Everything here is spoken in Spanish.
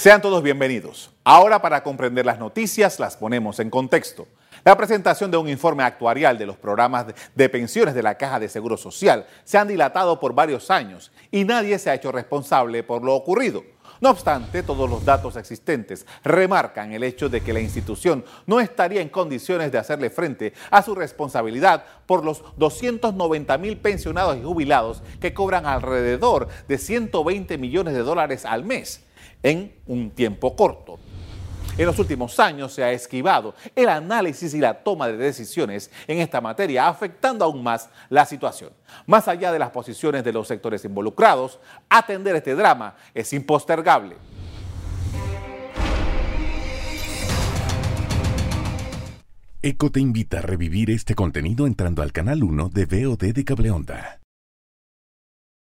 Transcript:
Sean todos bienvenidos. Ahora para comprender las noticias las ponemos en contexto. La presentación de un informe actuarial de los programas de pensiones de la Caja de Seguro Social se han dilatado por varios años y nadie se ha hecho responsable por lo ocurrido. No obstante, todos los datos existentes remarcan el hecho de que la institución no estaría en condiciones de hacerle frente a su responsabilidad por los 290 mil pensionados y jubilados que cobran alrededor de 120 millones de dólares al mes en un tiempo corto. En los últimos años se ha esquivado el análisis y la toma de decisiones en esta materia, afectando aún más la situación. Más allá de las posiciones de los sectores involucrados, atender este drama es impostergable. ECO te invita a revivir este contenido entrando al canal 1 de VOD de Cableonda.